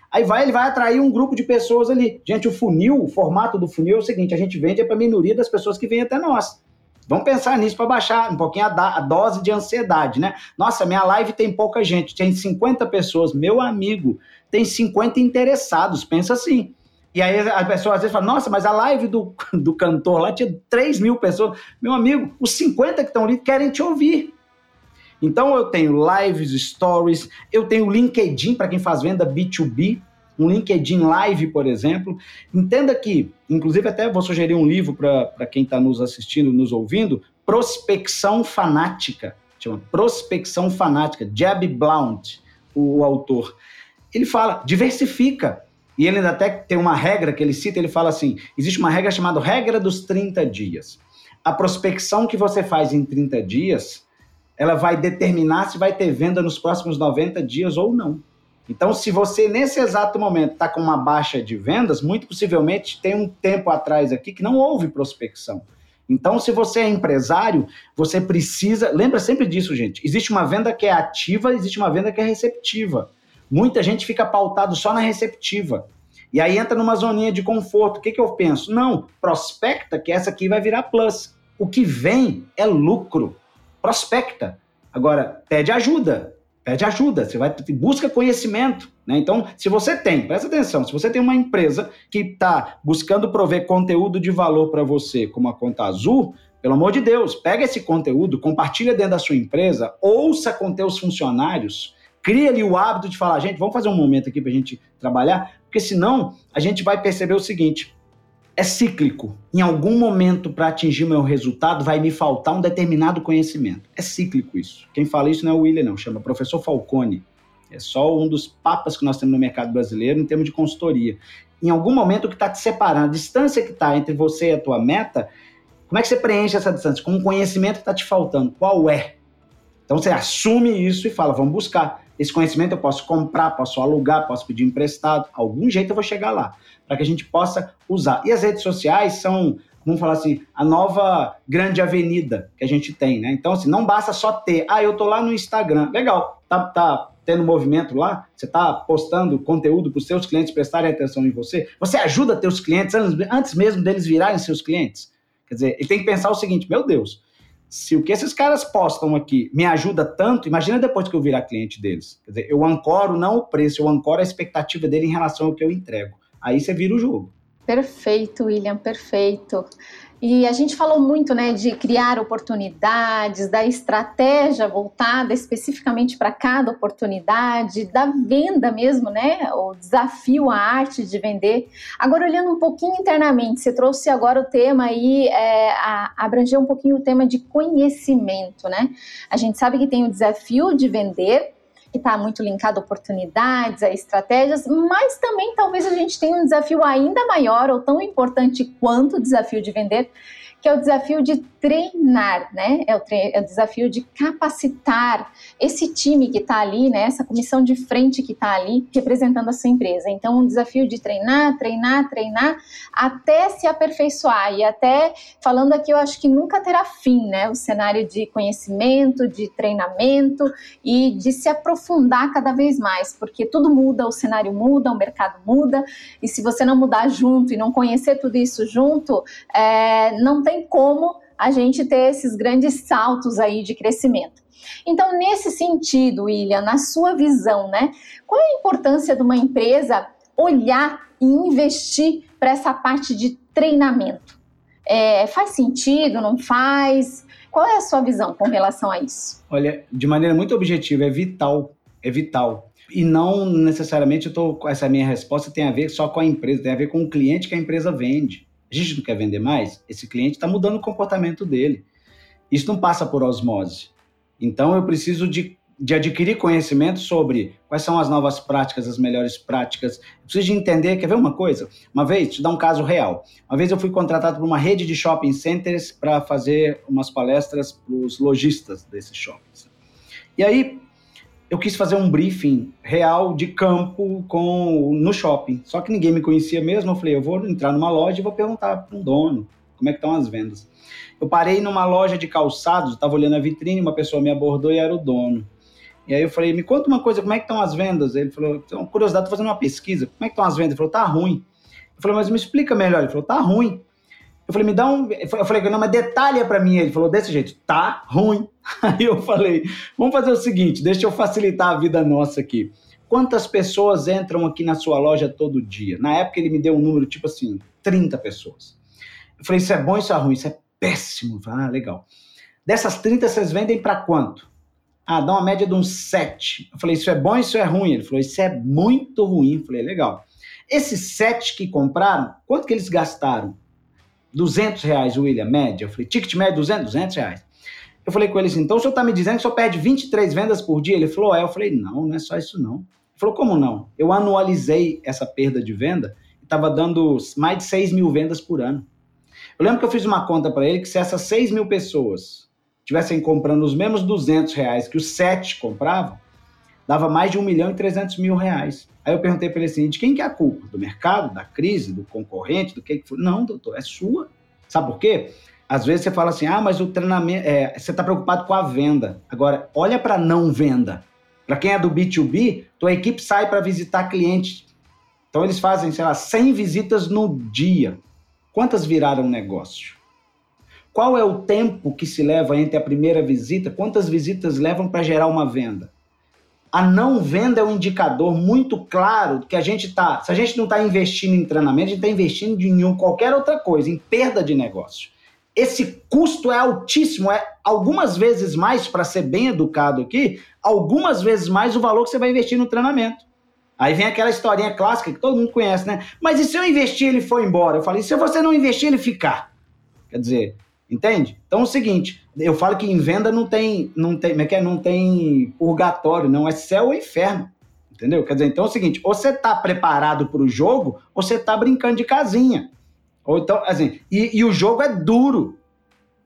Aí vai, ele vai atrair um grupo de pessoas ali. Gente, o funil, o formato do funil é o seguinte: a gente vende é para a minoria das pessoas que vêm até nós. Vamos pensar nisso para baixar um pouquinho a, a, dose de ansiedade, né? Nossa, minha live tem pouca gente, tem 50 pessoas. Meu amigo, tem 50 interessados, pensa assim. E aí a pessoa às vezes fala, nossa, mas a live do, do cantor lá tinha 3 mil pessoas. Meu amigo, os 50 que estão ali querem te ouvir. Então eu tenho lives, stories, eu tenho LinkedIn para quem faz venda B2B, um LinkedIn Live, por exemplo. Entenda que, inclusive até vou sugerir um livro para quem está nos assistindo, nos ouvindo, Prospecção Fanática. Chama Prospecção Fanática, Jeb Blount, o, o autor. Ele fala, diversifica. E ele ainda até tem uma regra que ele cita, ele fala assim, existe uma regra chamada regra dos 30 dias. A prospecção que você faz em 30 dias, ela vai determinar se vai ter venda nos próximos 90 dias ou não. Então, se você nesse exato momento está com uma baixa de vendas, muito possivelmente tem um tempo atrás aqui que não houve prospecção. Então, se você é empresário, você precisa. Lembra sempre disso, gente. Existe uma venda que é ativa, existe uma venda que é receptiva. Muita gente fica pautado só na receptiva. E aí entra numa zoninha de conforto. O que, que eu penso? Não, prospecta que essa aqui vai virar plus. O que vem é lucro prospecta. Agora, pede ajuda. Pede ajuda, você vai busca conhecimento. Né? Então, se você tem, presta atenção, se você tem uma empresa que está buscando prover conteúdo de valor para você, como a conta azul, pelo amor de Deus, pega esse conteúdo, compartilha dentro da sua empresa, ouça com teus funcionários, cria ali o hábito de falar, gente, vamos fazer um momento aqui para a gente trabalhar, porque senão a gente vai perceber o seguinte: é cíclico. Em algum momento, para atingir meu resultado, vai me faltar um determinado conhecimento. É cíclico isso. Quem fala isso não é o William, não. Chama professor Falcone. É só um dos papas que nós temos no mercado brasileiro em termos de consultoria. Em algum momento, o que está te separando, a distância que está entre você e a tua meta, como é que você preenche essa distância? Com o conhecimento que está te faltando. Qual é? Então você assume isso e fala, vamos buscar. Esse conhecimento eu posso comprar, posso alugar, posso pedir emprestado. Algum jeito eu vou chegar lá para que a gente possa usar. E as redes sociais são, vamos falar assim, a nova grande avenida que a gente tem, né? Então, assim, não basta só ter, ah, eu tô lá no Instagram, legal, tá, tá tendo movimento lá, você está postando conteúdo para os seus clientes prestarem atenção em você, você ajuda teus clientes antes, mesmo deles virarem seus clientes. Quer dizer, ele tem que pensar o seguinte, meu Deus, se o que esses caras postam aqui me ajuda tanto, imagina depois que eu virar cliente deles. Quer dizer, eu ancoro não o preço, eu ancoro a expectativa dele em relação ao que eu entrego. Aí você vira o jogo. Perfeito, William, perfeito. E a gente falou muito, né, de criar oportunidades, da estratégia voltada especificamente para cada oportunidade, da venda mesmo, né, o desafio, a arte de vender. Agora, olhando um pouquinho internamente, você trouxe agora o tema aí, é, a, abranger um pouquinho o tema de conhecimento, né? A gente sabe que tem o desafio de vender, que está muito linkado a oportunidades, a estratégias, mas também talvez a gente tenha um desafio ainda maior ou tão importante quanto o desafio de vender, que é o desafio de treinar, né? É o, é o desafio de capacitar esse time que está ali, né? Essa comissão de frente que está ali representando a sua empresa. Então, um desafio de treinar, treinar, treinar, até se aperfeiçoar. E até falando aqui, eu acho que nunca terá fim, né? O cenário de conhecimento, de treinamento e de se aprofundar cada vez mais, porque tudo muda, o cenário muda, o mercado muda, e se você não mudar junto e não conhecer tudo isso junto, é, não tem como a gente ter esses grandes saltos aí de crescimento. Então, nesse sentido, William, na sua visão, né, qual é a importância de uma empresa olhar e investir para essa parte de treinamento? É, faz sentido, não faz? Qual é a sua visão com relação a isso? Olha, de maneira muito objetiva, é vital, é vital. E não necessariamente eu tô, essa minha resposta tem a ver só com a empresa, tem a ver com o cliente que a empresa vende a gente não quer vender mais, esse cliente está mudando o comportamento dele. Isso não passa por osmose. Então eu preciso de, de adquirir conhecimento sobre quais são as novas práticas, as melhores práticas. Eu preciso de entender, quer ver uma coisa? Uma vez, te dar um caso real. Uma vez eu fui contratado por uma rede de shopping centers para fazer umas palestras para os lojistas desses shoppings. E aí eu quis fazer um briefing real de campo com no shopping. Só que ninguém me conhecia mesmo. Eu falei, eu vou entrar numa loja e vou perguntar para um dono como é que estão as vendas. Eu parei numa loja de calçados, estava olhando a vitrine, uma pessoa me abordou e era o dono. E aí eu falei, me conta uma coisa, como é que estão as vendas? Ele falou, então, curiosidade, estou fazendo uma pesquisa, como é que estão as vendas? Ele falou, tá ruim. Eu falei, mas me explica melhor. Ele falou, tá ruim. Eu falei, me dá um. Eu falei, não, mas detalhe para mim. Ele falou desse jeito, tá ruim. Aí eu falei, vamos fazer o seguinte, deixa eu facilitar a vida nossa aqui. Quantas pessoas entram aqui na sua loja todo dia? Na época ele me deu um número tipo assim, 30 pessoas. Eu falei, isso é bom, isso é ruim, isso é péssimo. Eu falei, ah, legal. Dessas 30, vocês vendem para quanto? Ah, dá uma média de uns 7. Eu falei, isso é bom, isso é ruim? Ele falou, isso é muito ruim. Eu falei, legal. Esses 7 que compraram, quanto que eles gastaram? 200 reais, William, média. Eu falei, ticket médio 200? 200 reais. Eu falei com ele assim, então o senhor está me dizendo que o senhor perde 23 vendas por dia? Ele falou, é. Eu falei, não, não é só isso não. Ele falou, como não? Eu anualizei essa perda de venda e estava dando mais de 6 mil vendas por ano. Eu lembro que eu fiz uma conta para ele que se essas 6 mil pessoas tivessem comprando os mesmos 200 reais que os 7 compravam, dava mais de 1 milhão e 300 mil reais. Aí eu perguntei para ele assim: de quem que é a culpa? Do mercado, da crise, do concorrente, do que que foi? Não, doutor, é sua. Sabe por quê? Às vezes você fala assim: ah, mas o treinamento, é, você está preocupado com a venda. Agora, olha para não venda. Para quem é do B2B, tua equipe sai para visitar clientes. Então eles fazem, sei lá, 100 visitas no dia. Quantas viraram negócio? Qual é o tempo que se leva entre a primeira visita? Quantas visitas levam para gerar uma venda? A não venda é um indicador muito claro que a gente está. Se a gente não está investindo em treinamento, a gente está investindo em qualquer outra coisa, em perda de negócio. Esse custo é altíssimo, é algumas vezes mais, para ser bem educado aqui, algumas vezes mais o valor que você vai investir no treinamento. Aí vem aquela historinha clássica que todo mundo conhece, né? Mas e se eu investir ele for embora? Eu falei, se você não investir ele ficar? Quer dizer, Entende? Então é o seguinte, eu falo que em venda não tem, não tem, é é? não tem purgatório, não é céu ou inferno. Entendeu? Quer dizer, então é o seguinte, ou você está preparado para o jogo, ou você está brincando de casinha. Ou então, assim, e, e o jogo é duro,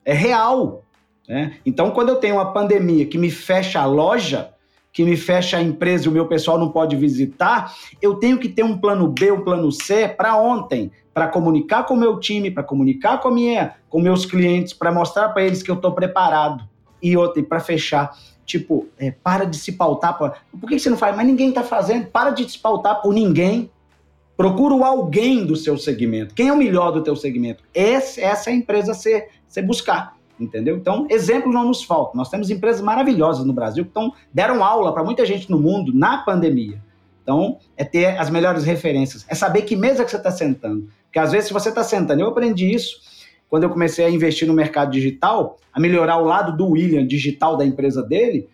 é real. Né? Então, quando eu tenho uma pandemia que me fecha a loja, que me fecha a empresa e o meu pessoal não pode visitar, eu tenho que ter um plano B, um plano C para ontem, para comunicar com o meu time, para comunicar com minha, com meus clientes, para mostrar para eles que eu estou preparado. E outra, para fechar, tipo, é, para de se pautar. Pra... Por que você não faz? Mas ninguém está fazendo. Para de se pautar por ninguém. Procura alguém do seu segmento. Quem é o melhor do teu segmento? Essa, essa é a empresa ser buscar entendeu? Então, exemplo não nos falta. Nós temos empresas maravilhosas no Brasil que tão, deram aula para muita gente no mundo na pandemia. Então, é ter as melhores referências, é saber que mesa que você está sentando. Porque às vezes, se você está sentando, eu aprendi isso quando eu comecei a investir no mercado digital, a melhorar o lado do William digital da empresa dele.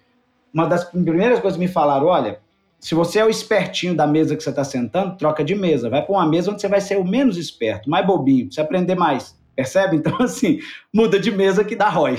Uma das primeiras coisas que me falaram: olha, se você é o espertinho da mesa que você está sentando, troca de mesa. Vai para uma mesa onde você vai ser o menos esperto, mais bobinho, para você aprender mais. Percebe? Então, assim, muda de mesa que dá ROI.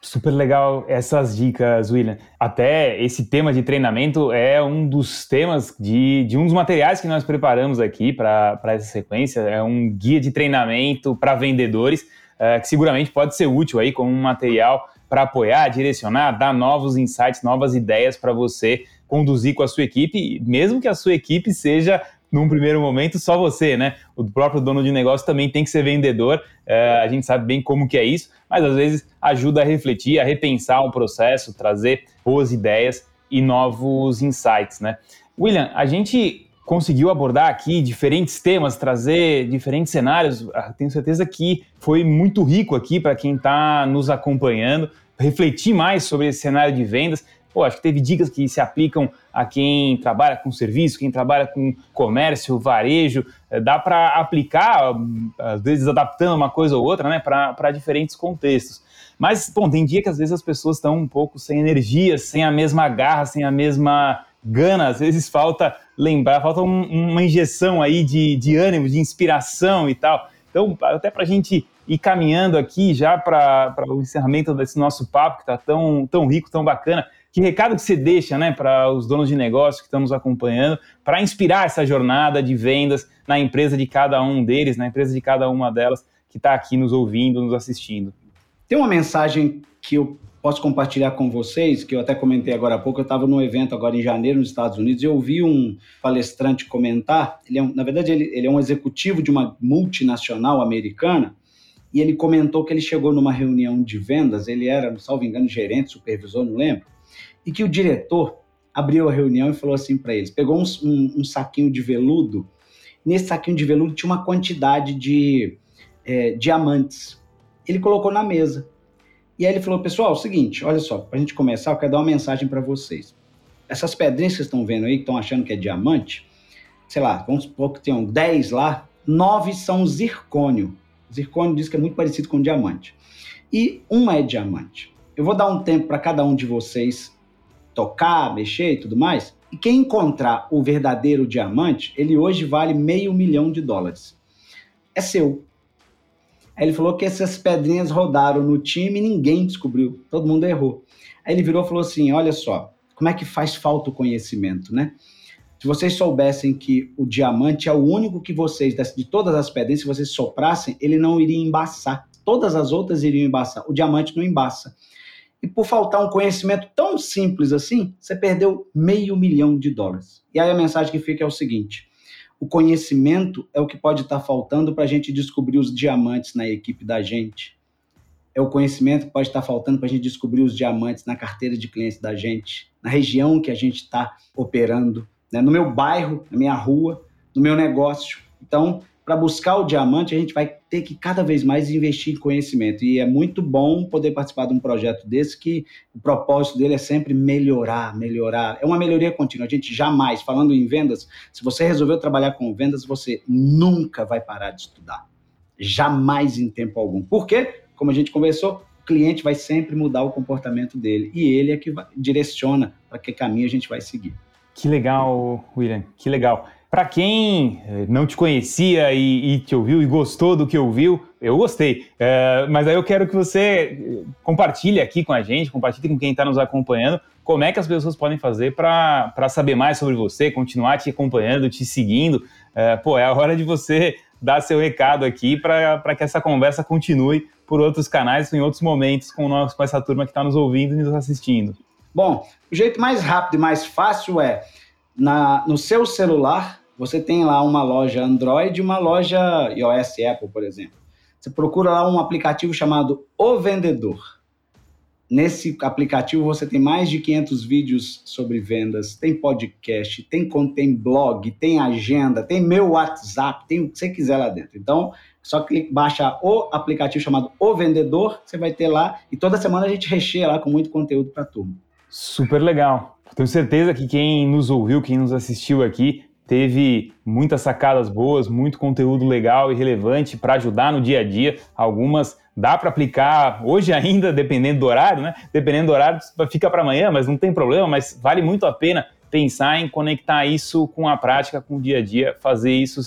Super legal essas dicas, William. Até esse tema de treinamento é um dos temas de, de um dos materiais que nós preparamos aqui para essa sequência. É um guia de treinamento para vendedores, é, que seguramente pode ser útil aí como um material para apoiar, direcionar, dar novos insights, novas ideias para você conduzir com a sua equipe, mesmo que a sua equipe seja num primeiro momento só você, né? O próprio dono de negócio também tem que ser vendedor. É, a gente sabe bem como que é isso, mas às vezes ajuda a refletir, a repensar o processo, trazer boas ideias e novos insights, né? William, a gente conseguiu abordar aqui diferentes temas, trazer diferentes cenários. Ah, tenho certeza que foi muito rico aqui para quem está nos acompanhando, refletir mais sobre esse cenário de vendas. Pô, acho que teve dicas que se aplicam a quem trabalha com serviço, quem trabalha com comércio, varejo. É, dá para aplicar, às vezes adaptando uma coisa ou outra, né, para diferentes contextos. Mas, bom, tem dia que às vezes as pessoas estão um pouco sem energia, sem a mesma garra, sem a mesma gana. Às vezes falta lembrar, falta um, uma injeção aí de, de ânimo, de inspiração e tal. Então, até para a gente ir caminhando aqui já para o encerramento desse nosso papo, que está tão, tão rico, tão bacana, que recado que você deixa né, para os donos de negócio que estão nos acompanhando, para inspirar essa jornada de vendas na empresa de cada um deles, na empresa de cada uma delas que está aqui nos ouvindo, nos assistindo? Tem uma mensagem que eu posso compartilhar com vocês, que eu até comentei agora há pouco, eu estava num evento agora em janeiro nos Estados Unidos e eu ouvi um palestrante comentar, ele é um, na verdade ele, ele é um executivo de uma multinacional americana, e ele comentou que ele chegou numa reunião de vendas, ele era, salvo engano, gerente, supervisor, não lembro, e que o diretor abriu a reunião e falou assim para eles: pegou um, um, um, saquinho de veludo, nesse saquinho de veludo tinha uma quantidade de é, diamantes. Ele colocou na mesa. E aí ele falou: pessoal, é o seguinte, olha só, para a gente começar, eu quero dar uma mensagem para vocês. Essas pedrinhas que estão vendo aí, que estão achando que é diamante, sei lá, vamos supor que tenham 10 lá, 9 são zircônio. Zircônio diz que é muito parecido com diamante. E uma é diamante. Eu vou dar um tempo para cada um de vocês tocar, mexer e tudo mais. E quem encontrar o verdadeiro diamante, ele hoje vale meio milhão de dólares. É seu. Aí ele falou que essas pedrinhas rodaram no time e ninguém descobriu. Todo mundo errou. Aí ele virou e falou assim: olha só, como é que faz falta o conhecimento, né? Se vocês soubessem que o diamante é o único que vocês, de todas as pedras, se vocês soprassem, ele não iria embaçar. Todas as outras iriam embaçar. O diamante não embaça. E por faltar um conhecimento tão simples assim, você perdeu meio milhão de dólares. E aí a mensagem que fica é o seguinte: o conhecimento é o que pode estar faltando para a gente descobrir os diamantes na equipe da gente. É o conhecimento que pode estar faltando para a gente descobrir os diamantes na carteira de clientes da gente, na região que a gente está operando, né? no meu bairro, na minha rua, no meu negócio. Então, para buscar o diamante, a gente vai ter que cada vez mais investir em conhecimento. E é muito bom poder participar de um projeto desse que o propósito dele é sempre melhorar, melhorar. É uma melhoria contínua. A gente jamais, falando em vendas, se você resolveu trabalhar com vendas, você nunca vai parar de estudar. Jamais em tempo algum. Por quê? Como a gente conversou, o cliente vai sempre mudar o comportamento dele e ele é que direciona para que caminho a gente vai seguir. Que legal, William, que legal. Para quem eh, não te conhecia e, e, te ouviu e gostou do que ouviu, eu gostei. É, mas aí eu quero que você eh, compartilhe aqui com a gente, compartilhe com quem está nos acompanhando, como é que as pessoas podem fazer para saber mais sobre você, continuar te acompanhando, te seguindo. É, pô, é a hora de você dar seu recado aqui para que essa conversa continue por outros canais, em outros momentos, com, nós, com essa turma que está nos ouvindo e nos assistindo. Bom, o jeito mais rápido e mais fácil é na, no seu celular você tem lá uma loja Android e uma loja iOS Apple, por exemplo. Você procura lá um aplicativo chamado O Vendedor. Nesse aplicativo você tem mais de 500 vídeos sobre vendas, tem podcast, tem, tem blog, tem agenda, tem meu WhatsApp, tem o que você quiser lá dentro. Então, só que baixa o aplicativo chamado O Vendedor, você vai ter lá e toda semana a gente recheia lá com muito conteúdo para turma. Super legal. Tenho certeza que quem nos ouviu, quem nos assistiu aqui, teve muitas sacadas boas, muito conteúdo legal e relevante para ajudar no dia a dia. Algumas dá para aplicar hoje ainda, dependendo do horário, né? Dependendo do horário, fica para amanhã, mas não tem problema, mas vale muito a pena pensar em conectar isso com a prática, com o dia a dia, fazer isso,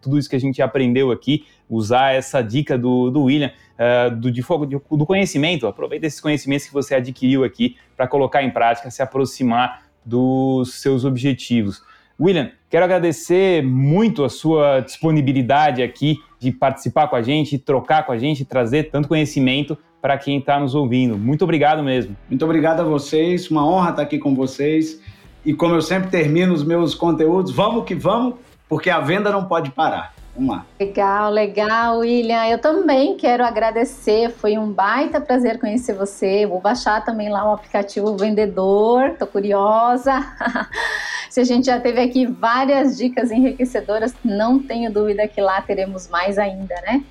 tudo isso que a gente aprendeu aqui, usar essa dica do, do William, uh, do, de fogo, do conhecimento, aproveita esses conhecimentos que você adquiriu aqui para colocar em prática, se aproximar dos seus objetivos. William, quero agradecer muito a sua disponibilidade aqui de participar com a gente, trocar com a gente, trazer tanto conhecimento para quem está nos ouvindo. Muito obrigado mesmo. Muito obrigado a vocês, uma honra estar aqui com vocês. E como eu sempre termino os meus conteúdos, vamos que vamos, porque a venda não pode parar. Vamos lá. Legal, legal, William. Eu também quero agradecer. Foi um baita prazer conhecer você. Vou baixar também lá o aplicativo Vendedor. Tô curiosa. Se a gente já teve aqui várias dicas enriquecedoras, não tenho dúvida que lá teremos mais ainda, né?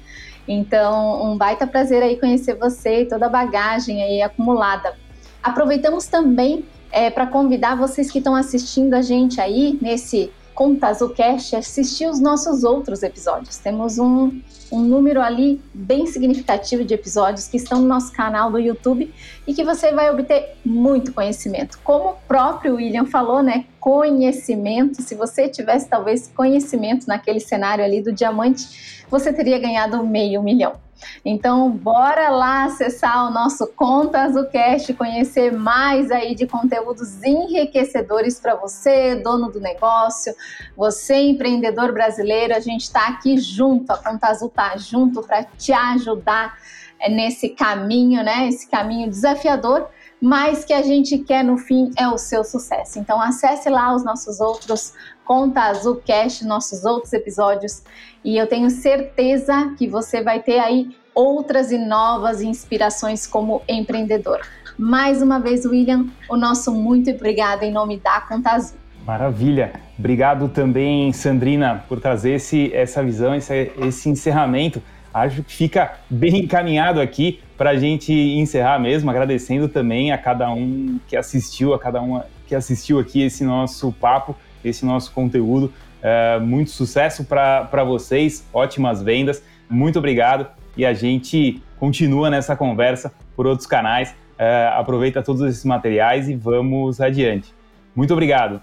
Então, um baita prazer aí conhecer você e toda a bagagem aí acumulada. Aproveitamos também é, para convidar vocês que estão assistindo a gente aí nesse Conta Azulcast assistir os nossos outros episódios. Temos um, um número ali bem significativo de episódios que estão no nosso canal do YouTube e que você vai obter muito conhecimento. Como o próprio William falou, né? Conhecimento. Se você tivesse talvez conhecimento naquele cenário ali do diamante, você teria ganhado meio milhão. Então, bora lá acessar o nosso Conta Azucast, conhecer mais aí de conteúdos enriquecedores para você, dono do negócio, você empreendedor brasileiro, a gente está aqui junto, a Conta Azul está junto para te ajudar é, nesse caminho, né? Esse caminho desafiador, mas que a gente quer no fim é o seu sucesso. Então acesse lá os nossos outros Conta Azul Cast, nossos outros episódios, e eu tenho certeza que você vai ter aí outras e novas inspirações como empreendedor. Mais uma vez, William, o nosso muito obrigado em nome da Conta Azul. Maravilha. Obrigado também, Sandrina, por trazer esse, essa visão, esse, esse encerramento. Acho que fica bem encaminhado aqui para a gente encerrar mesmo, agradecendo também a cada um que assistiu, a cada um que assistiu aqui esse nosso papo, esse nosso conteúdo. É, muito sucesso para vocês, ótimas vendas. Muito obrigado e a gente continua nessa conversa por outros canais. É, aproveita todos esses materiais e vamos adiante. Muito obrigado.